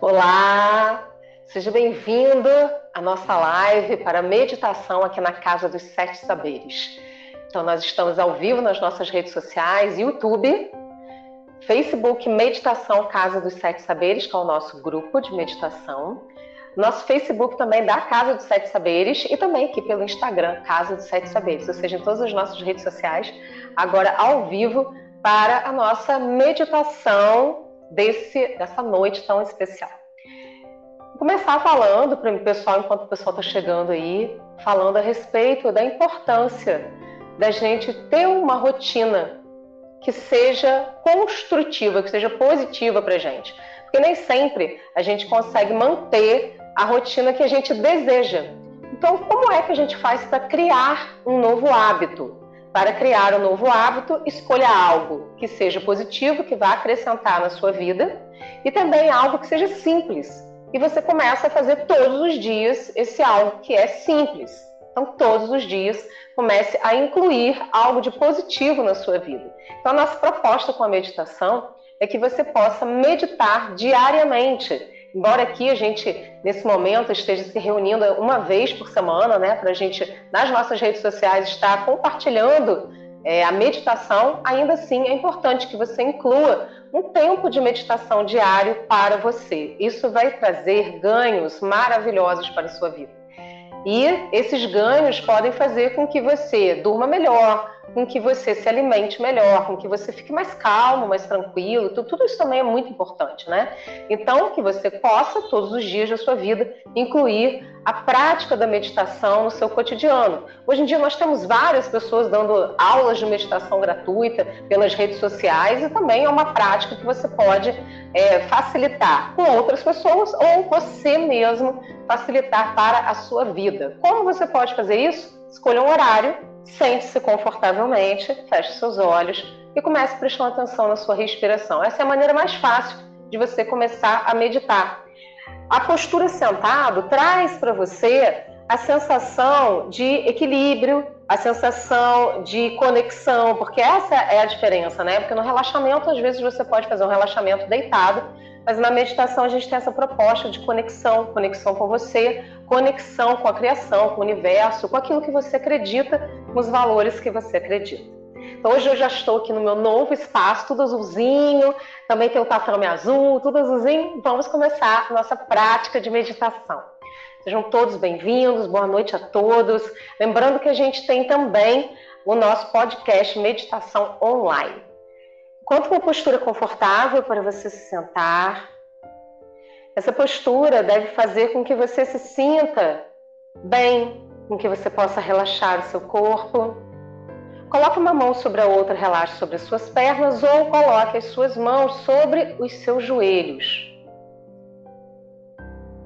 Olá, seja bem-vindo à nossa live para meditação aqui na Casa dos Sete Saberes. Então, nós estamos ao vivo nas nossas redes sociais, YouTube, Facebook Meditação Casa dos Sete Saberes, que é o nosso grupo de meditação. Nosso Facebook também da Casa dos Sete Saberes e também aqui pelo Instagram, Casa dos Sete Saberes, ou seja, em todas as nossas redes sociais, agora ao vivo para a nossa meditação desse, dessa noite tão especial. Vou começar falando para o pessoal, enquanto o pessoal está chegando aí, falando a respeito da importância da gente ter uma rotina que seja construtiva, que seja positiva para a gente. Porque nem sempre a gente consegue manter a rotina que a gente deseja. Então, como é que a gente faz para criar um novo hábito? Para criar um novo hábito, escolha algo que seja positivo, que vá acrescentar na sua vida, e também algo que seja simples. E você começa a fazer todos os dias esse algo que é simples. Então, todos os dias, comece a incluir algo de positivo na sua vida. Então, a nossa proposta com a meditação é que você possa meditar diariamente. Embora aqui a gente, nesse momento, esteja se reunindo uma vez por semana, né, para a gente, nas nossas redes sociais, estar compartilhando é, a meditação, ainda assim é importante que você inclua um tempo de meditação diário para você. Isso vai trazer ganhos maravilhosos para a sua vida. E esses ganhos podem fazer com que você durma melhor, com que você se alimente melhor, com que você fique mais calmo, mais tranquilo. Tudo, isso também é muito importante, né? Então, que você possa, todos os dias da sua vida, incluir a prática da meditação no seu cotidiano. Hoje em dia, nós temos várias pessoas dando aulas de meditação gratuita pelas redes sociais e também é uma prática que você pode é, facilitar com outras pessoas ou você mesmo facilitar para a sua vida. Como você pode fazer isso? Escolha um horário Sente-se confortavelmente, feche seus olhos e comece prestando atenção na sua respiração. Essa é a maneira mais fácil de você começar a meditar. A postura sentado traz para você a sensação de equilíbrio, a sensação de conexão, porque essa é a diferença, né? Porque no relaxamento, às vezes, você pode fazer um relaxamento deitado, mas na meditação a gente tem essa proposta de conexão, conexão com você, conexão com a criação, com o universo, com aquilo que você acredita, com os valores que você acredita. Então hoje eu já estou aqui no meu novo espaço, tudo azulzinho, também tem o tatame azul, tudo azulzinho. Vamos começar a nossa prática de meditação. Sejam todos bem-vindos, boa noite a todos. Lembrando que a gente tem também o nosso podcast Meditação Online. Encontre uma postura confortável para você se sentar. Essa postura deve fazer com que você se sinta bem, com que você possa relaxar o seu corpo. Coloque uma mão sobre a outra, relaxe sobre as suas pernas ou coloque as suas mãos sobre os seus joelhos.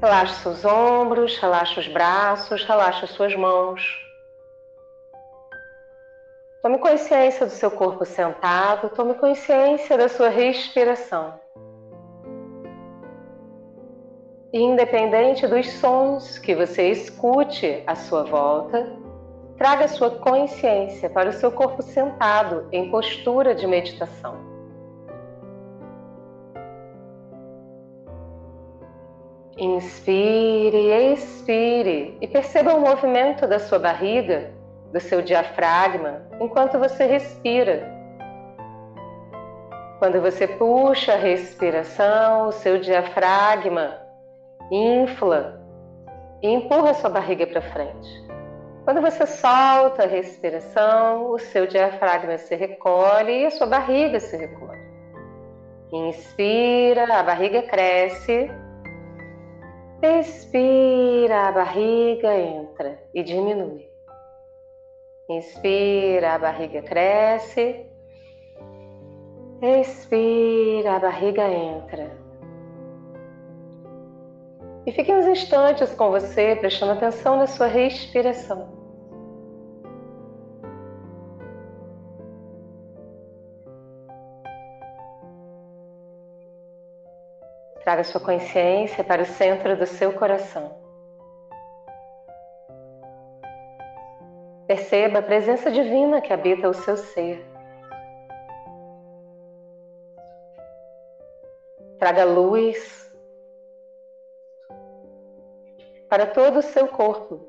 Relaxe seus ombros, relaxe os braços, relaxe as suas mãos. Tome consciência do seu corpo sentado, tome consciência da sua respiração. Independente dos sons que você escute à sua volta, traga sua consciência para o seu corpo sentado em postura de meditação. Inspire expire e perceba o movimento da sua barriga do seu diafragma enquanto você respira. Quando você puxa a respiração, o seu diafragma infla e empurra a sua barriga para frente. Quando você solta a respiração, o seu diafragma se recolhe e a sua barriga se recolhe. Inspira, a barriga cresce. Expira, a barriga entra e diminui. Inspira, a barriga cresce. Expira, a barriga entra. E fique uns instantes com você, prestando atenção na sua respiração. Traga sua consciência para o centro do seu coração. Perceba a presença divina que habita o seu ser. Traga luz, para todo o seu corpo.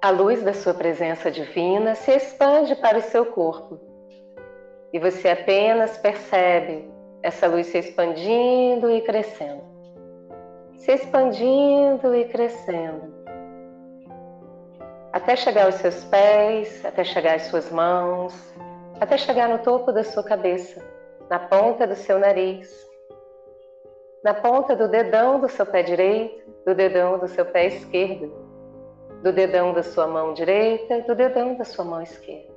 A luz da sua presença divina se expande para o seu corpo e você apenas percebe essa luz se expandindo e crescendo, se expandindo e crescendo, até chegar aos seus pés, até chegar às suas mãos, até chegar no topo da sua cabeça, na ponta do seu nariz, na ponta do dedão do seu pé direito, do dedão do seu pé esquerdo, do dedão da sua mão direita, do dedão da sua mão esquerda.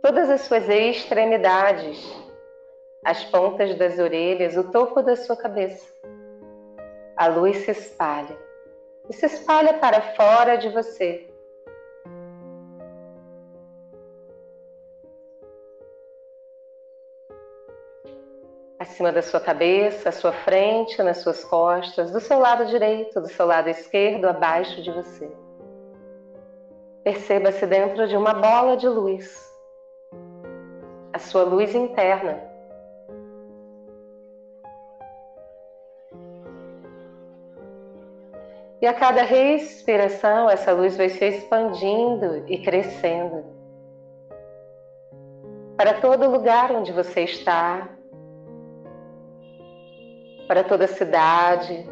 Todas as suas extremidades, as pontas das orelhas, o topo da sua cabeça. A luz se espalha e se espalha para fora de você, acima da sua cabeça, à sua frente, nas suas costas, do seu lado direito, do seu lado esquerdo, abaixo de você. Perceba-se dentro de uma bola de luz, a sua luz interna. E a cada respiração, essa luz vai se expandindo e crescendo. Para todo lugar onde você está, para toda a cidade,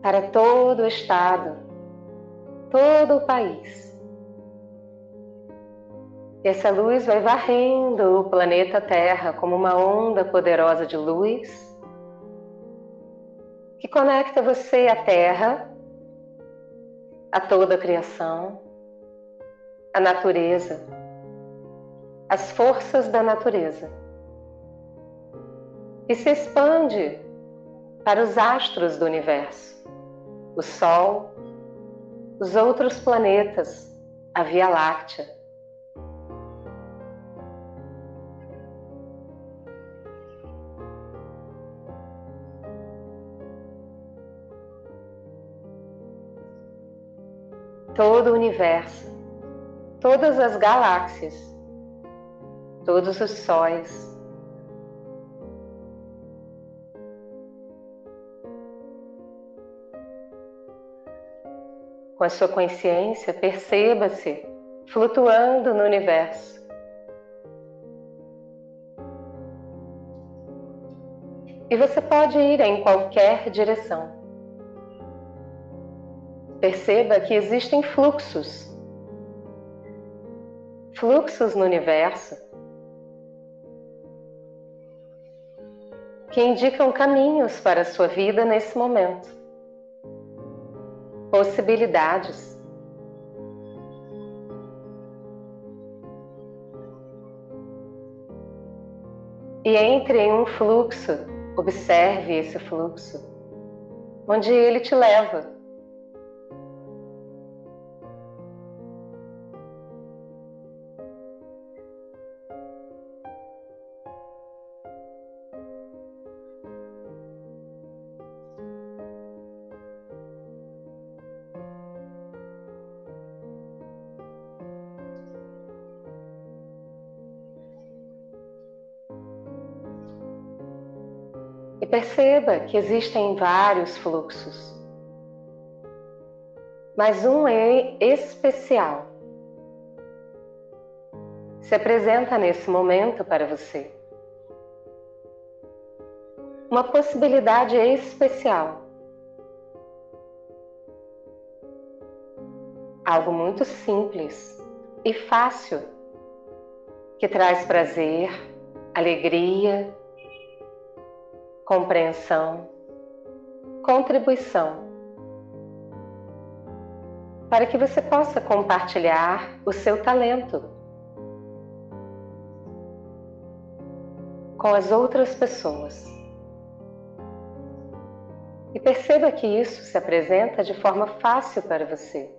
para todo o estado, todo o país. E essa luz vai varrendo o planeta Terra como uma onda poderosa de luz que conecta você à Terra, a toda a criação, a natureza, as forças da natureza e se expande para os astros do universo, o Sol, os outros planetas, a Via Láctea. Todo o universo, todas as galáxias, todos os sóis, Com a sua consciência, perceba-se flutuando no universo. E você pode ir em qualquer direção. Perceba que existem fluxos. Fluxos no universo que indicam caminhos para a sua vida nesse momento possibilidades. E entre em um fluxo, observe esse fluxo, onde ele te leva. Perceba que existem vários fluxos, mas um é especial. Se apresenta nesse momento para você. Uma possibilidade especial. Algo muito simples e fácil que traz prazer, alegria, compreensão, contribuição, para que você possa compartilhar o seu talento com as outras pessoas. E perceba que isso se apresenta de forma fácil para você,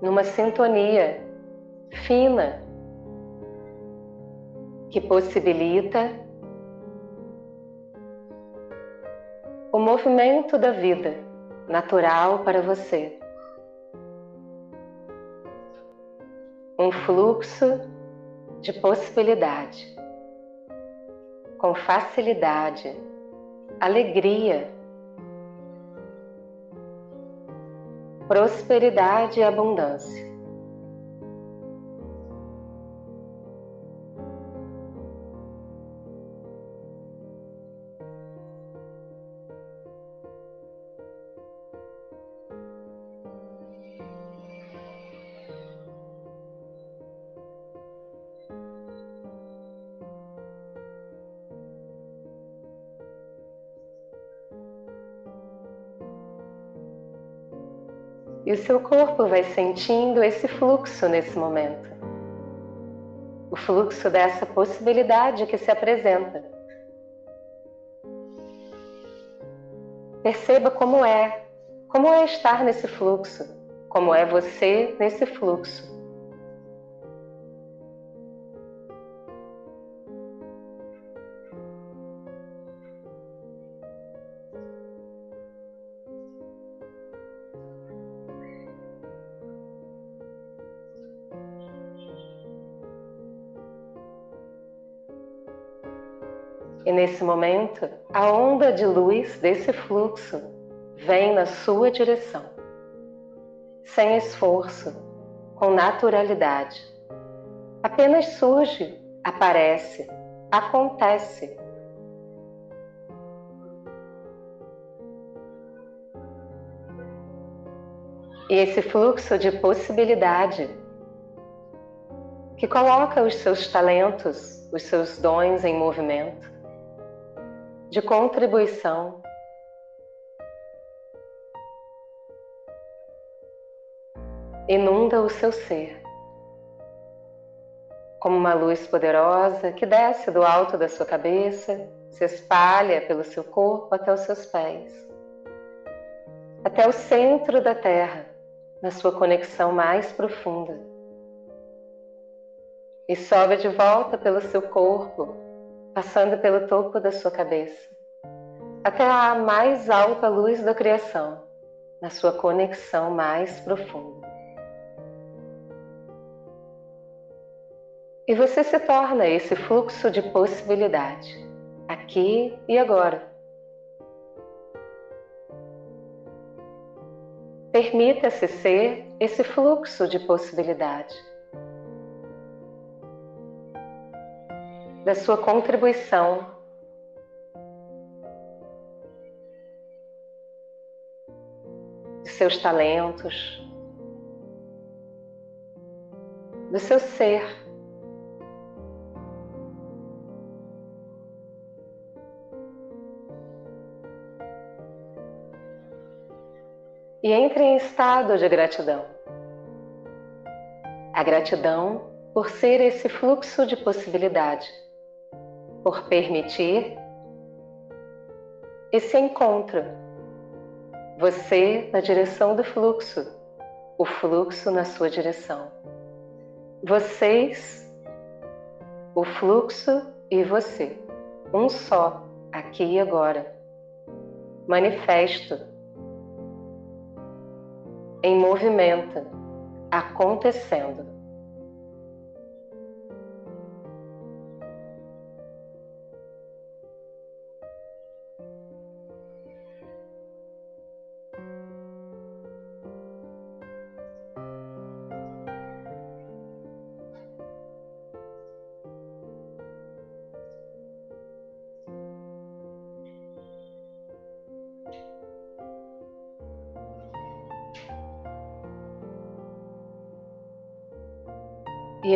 numa sintonia fina que possibilita o movimento da vida natural para você. Um fluxo de possibilidade, com facilidade, alegria, prosperidade e abundância. E o seu corpo vai sentindo esse fluxo nesse momento. O fluxo dessa possibilidade que se apresenta. Perceba como é, como é estar nesse fluxo, como é você nesse fluxo. E nesse momento, a onda de luz desse fluxo vem na sua direção, sem esforço, com naturalidade. Apenas surge, aparece, acontece. E esse fluxo de possibilidade que coloca os seus talentos, os seus dons em movimento, de contribuição. Inunda o seu ser, como uma luz poderosa que desce do alto da sua cabeça, se espalha pelo seu corpo até os seus pés, até o centro da Terra, na sua conexão mais profunda. E sobe de volta pelo seu corpo passando pelo topo da sua cabeça, até a mais alta luz da criação, na sua conexão mais profunda. E você se torna esse fluxo de possibilidade, aqui e agora. Permita-se ser esse fluxo de possibilidade. Da sua contribuição. Dos seus talentos, do seu ser. E entre em estado de gratidão. A gratidão por ser esse fluxo de possibilidade por permitir esse encontro. Você na direção do fluxo, o fluxo na sua direção. Vocês, o fluxo e você, um só, aqui e agora. Manifesto, em movimento, acontecendo.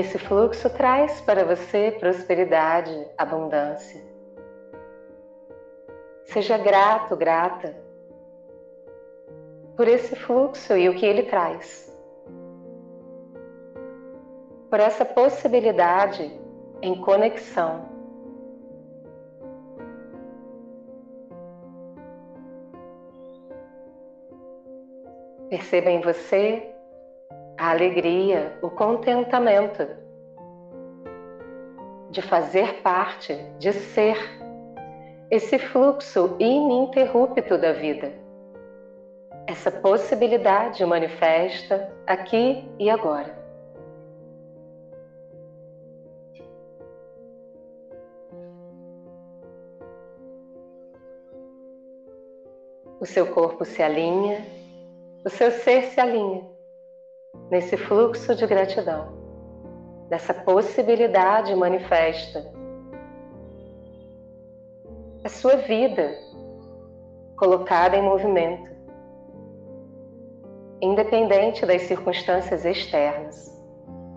Esse fluxo traz para você prosperidade, abundância. Seja grato, grata por esse fluxo e o que ele traz. Por essa possibilidade em conexão. Perceba em você a alegria, o contentamento de fazer parte, de ser esse fluxo ininterrupto da vida. Essa possibilidade manifesta aqui e agora. O seu corpo se alinha, o seu ser se alinha nesse fluxo de gratidão, dessa possibilidade manifesta. A sua vida colocada em movimento, independente das circunstâncias externas.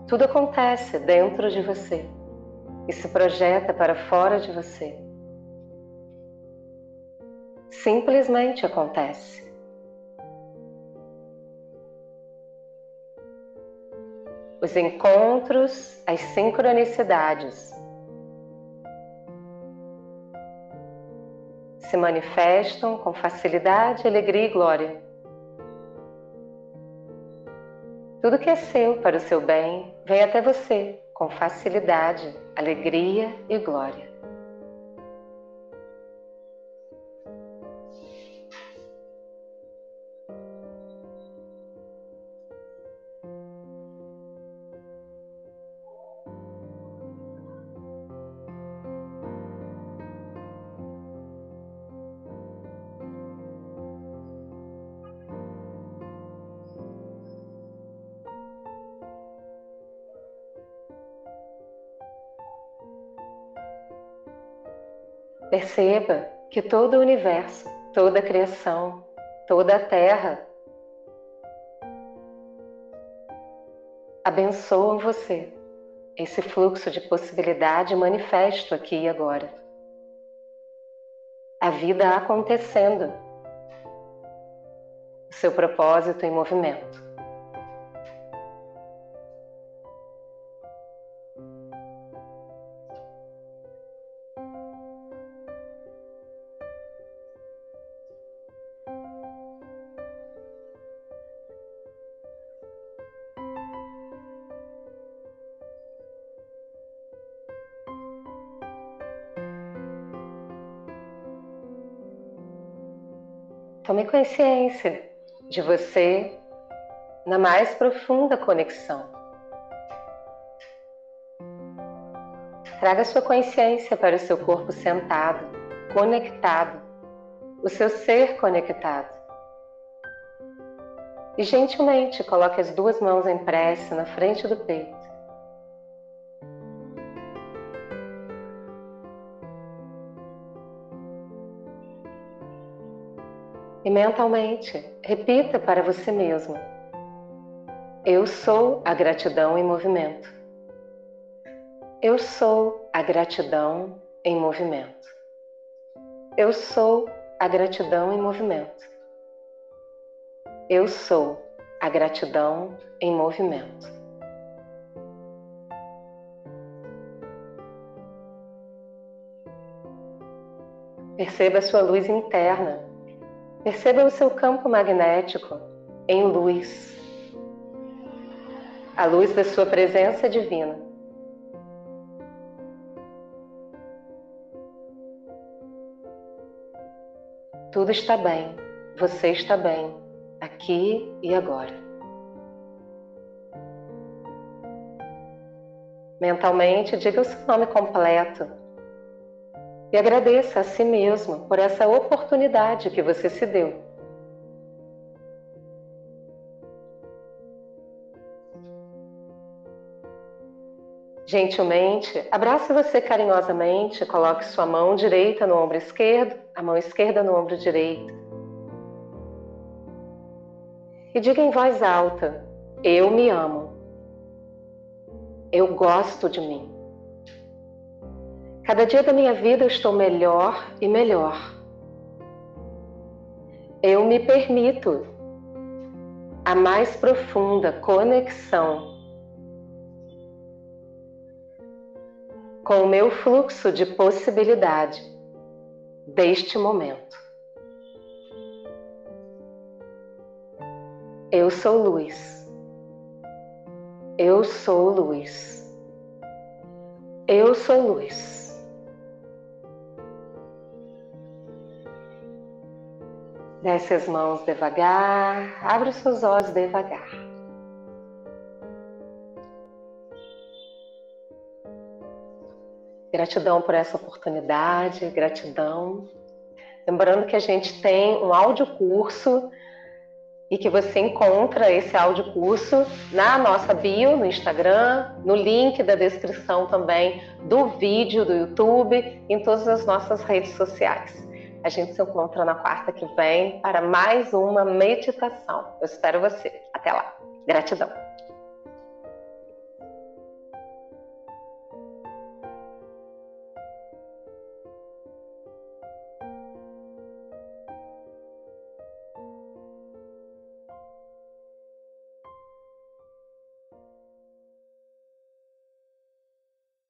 Tudo acontece dentro de você e se projeta para fora de você. Simplesmente acontece. Os encontros, as sincronicidades se manifestam com facilidade, alegria e glória. Tudo que é seu para o seu bem vem até você com facilidade, alegria e glória. Perceba que todo o universo, toda a criação, toda a terra abençoam você. Esse fluxo de possibilidade manifesto aqui e agora. A vida acontecendo. O seu propósito em movimento. Consciência de você na mais profunda conexão. Traga sua consciência para o seu corpo sentado, conectado, o seu ser conectado. E gentilmente coloque as duas mãos em prece na frente do peito. E mentalmente repita para você mesmo: Eu sou a gratidão em movimento. Eu sou a gratidão em movimento. Eu sou a gratidão em movimento. Eu sou a gratidão em movimento. Perceba a sua luz interna Perceba o seu campo magnético em luz, a luz da sua presença divina. Tudo está bem, você está bem, aqui e agora. Mentalmente, diga o seu nome completo e agradeça a si mesmo por essa oportunidade que você se deu. Gentilmente, abrace você carinhosamente, coloque sua mão direita no ombro esquerdo, a mão esquerda no ombro direito. E diga em voz alta: Eu me amo. Eu gosto de mim. Cada dia da minha vida eu estou melhor e melhor. Eu me permito a mais profunda conexão com o meu fluxo de possibilidade deste momento. Eu sou luz. Eu sou luz. Eu sou luz. Desce as mãos devagar, abre os seus olhos devagar. Gratidão por essa oportunidade, gratidão. Lembrando que a gente tem um áudio curso e que você encontra esse áudio curso na nossa bio no Instagram, no link da descrição também do vídeo do YouTube, em todas as nossas redes sociais. A gente se encontra na quarta que vem para mais uma meditação. Eu espero você. Até lá. Gratidão.